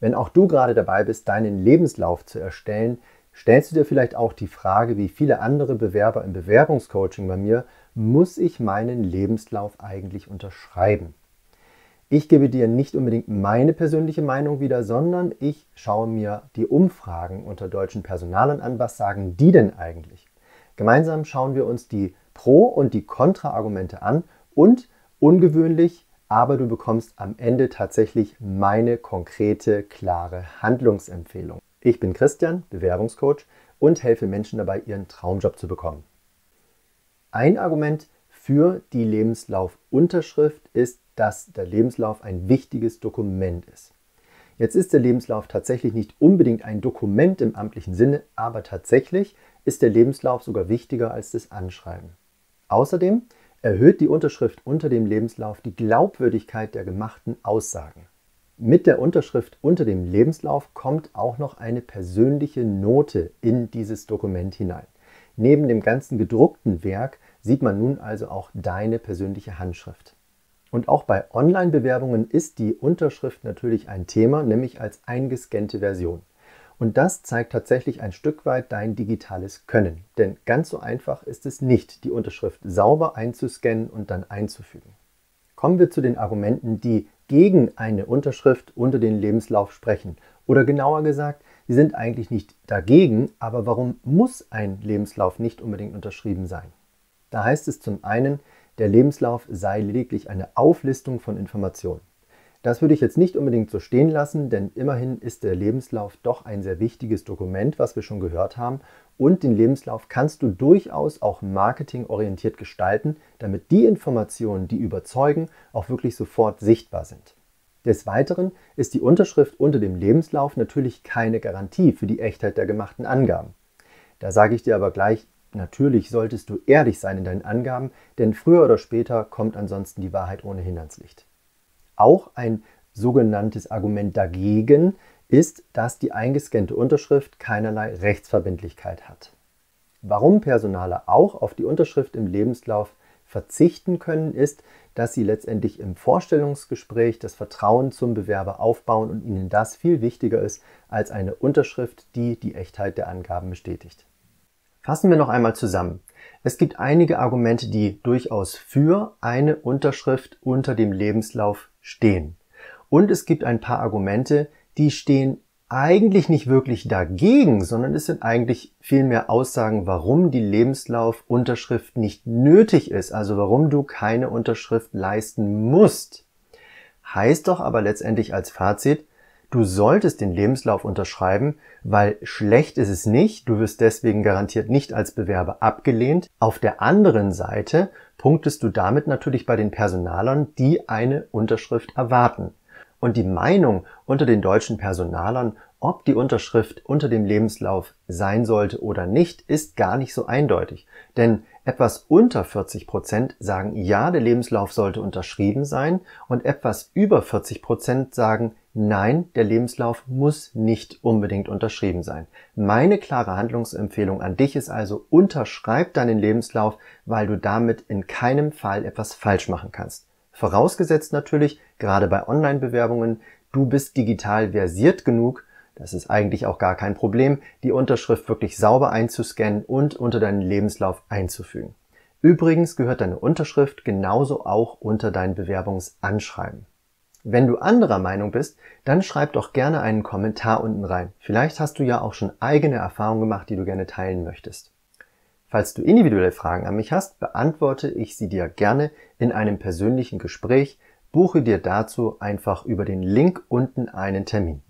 Wenn auch du gerade dabei bist, deinen Lebenslauf zu erstellen, stellst du dir vielleicht auch die Frage, wie viele andere Bewerber im Bewerbungscoaching bei mir, muss ich meinen Lebenslauf eigentlich unterschreiben? Ich gebe dir nicht unbedingt meine persönliche Meinung wieder, sondern ich schaue mir die Umfragen unter deutschen Personalern an. Was sagen die denn eigentlich? Gemeinsam schauen wir uns die Pro- und die Kontra-Argumente an und ungewöhnlich, aber du bekommst am Ende tatsächlich meine konkrete, klare Handlungsempfehlung. Ich bin Christian, Bewerbungscoach und helfe Menschen dabei, ihren Traumjob zu bekommen. Ein Argument für die Lebenslaufunterschrift ist, dass der Lebenslauf ein wichtiges Dokument ist. Jetzt ist der Lebenslauf tatsächlich nicht unbedingt ein Dokument im amtlichen Sinne, aber tatsächlich ist der Lebenslauf sogar wichtiger als das Anschreiben. Außerdem erhöht die Unterschrift unter dem Lebenslauf die Glaubwürdigkeit der gemachten Aussagen. Mit der Unterschrift unter dem Lebenslauf kommt auch noch eine persönliche Note in dieses Dokument hinein. Neben dem ganzen gedruckten Werk sieht man nun also auch deine persönliche Handschrift. Und auch bei Online-Bewerbungen ist die Unterschrift natürlich ein Thema, nämlich als eingescannte Version. Und das zeigt tatsächlich ein Stück weit dein digitales Können. Denn ganz so einfach ist es nicht, die Unterschrift sauber einzuscannen und dann einzufügen. Kommen wir zu den Argumenten, die gegen eine Unterschrift unter den Lebenslauf sprechen. Oder genauer gesagt, sie sind eigentlich nicht dagegen, aber warum muss ein Lebenslauf nicht unbedingt unterschrieben sein? Da heißt es zum einen, der Lebenslauf sei lediglich eine Auflistung von Informationen. Das würde ich jetzt nicht unbedingt so stehen lassen, denn immerhin ist der Lebenslauf doch ein sehr wichtiges Dokument, was wir schon gehört haben. Und den Lebenslauf kannst du durchaus auch marketingorientiert gestalten, damit die Informationen, die überzeugen, auch wirklich sofort sichtbar sind. Des Weiteren ist die Unterschrift unter dem Lebenslauf natürlich keine Garantie für die Echtheit der gemachten Angaben. Da sage ich dir aber gleich, Natürlich solltest du ehrlich sein in deinen Angaben, denn früher oder später kommt ansonsten die Wahrheit ohnehin ans Licht. Auch ein sogenanntes Argument dagegen ist, dass die eingescannte Unterschrift keinerlei Rechtsverbindlichkeit hat. Warum Personale auch auf die Unterschrift im Lebenslauf verzichten können, ist, dass sie letztendlich im Vorstellungsgespräch das Vertrauen zum Bewerber aufbauen und ihnen das viel wichtiger ist als eine Unterschrift, die die Echtheit der Angaben bestätigt. Fassen wir noch einmal zusammen. Es gibt einige Argumente, die durchaus für eine Unterschrift unter dem Lebenslauf stehen. Und es gibt ein paar Argumente, die stehen eigentlich nicht wirklich dagegen, sondern es sind eigentlich vielmehr Aussagen, warum die Lebenslaufunterschrift nicht nötig ist, also warum du keine Unterschrift leisten musst. Heißt doch aber letztendlich als Fazit, Du solltest den Lebenslauf unterschreiben, weil schlecht ist es nicht. Du wirst deswegen garantiert nicht als Bewerber abgelehnt. Auf der anderen Seite punktest du damit natürlich bei den Personalern, die eine Unterschrift erwarten. Und die Meinung unter den deutschen Personalern, ob die Unterschrift unter dem Lebenslauf sein sollte oder nicht, ist gar nicht so eindeutig. Denn etwas unter 40 Prozent sagen, ja, der Lebenslauf sollte unterschrieben sein und etwas über 40 Prozent sagen, nein, der Lebenslauf muss nicht unbedingt unterschrieben sein. Meine klare Handlungsempfehlung an dich ist also, unterschreib deinen Lebenslauf, weil du damit in keinem Fall etwas falsch machen kannst. Vorausgesetzt natürlich, gerade bei Online-Bewerbungen, du bist digital versiert genug, das ist eigentlich auch gar kein Problem, die Unterschrift wirklich sauber einzuscannen und unter deinen Lebenslauf einzufügen. Übrigens gehört deine Unterschrift genauso auch unter dein Bewerbungsanschreiben. Wenn du anderer Meinung bist, dann schreib doch gerne einen Kommentar unten rein. Vielleicht hast du ja auch schon eigene Erfahrungen gemacht, die du gerne teilen möchtest. Falls du individuelle Fragen an mich hast, beantworte ich sie dir gerne in einem persönlichen Gespräch. Buche dir dazu einfach über den Link unten einen Termin.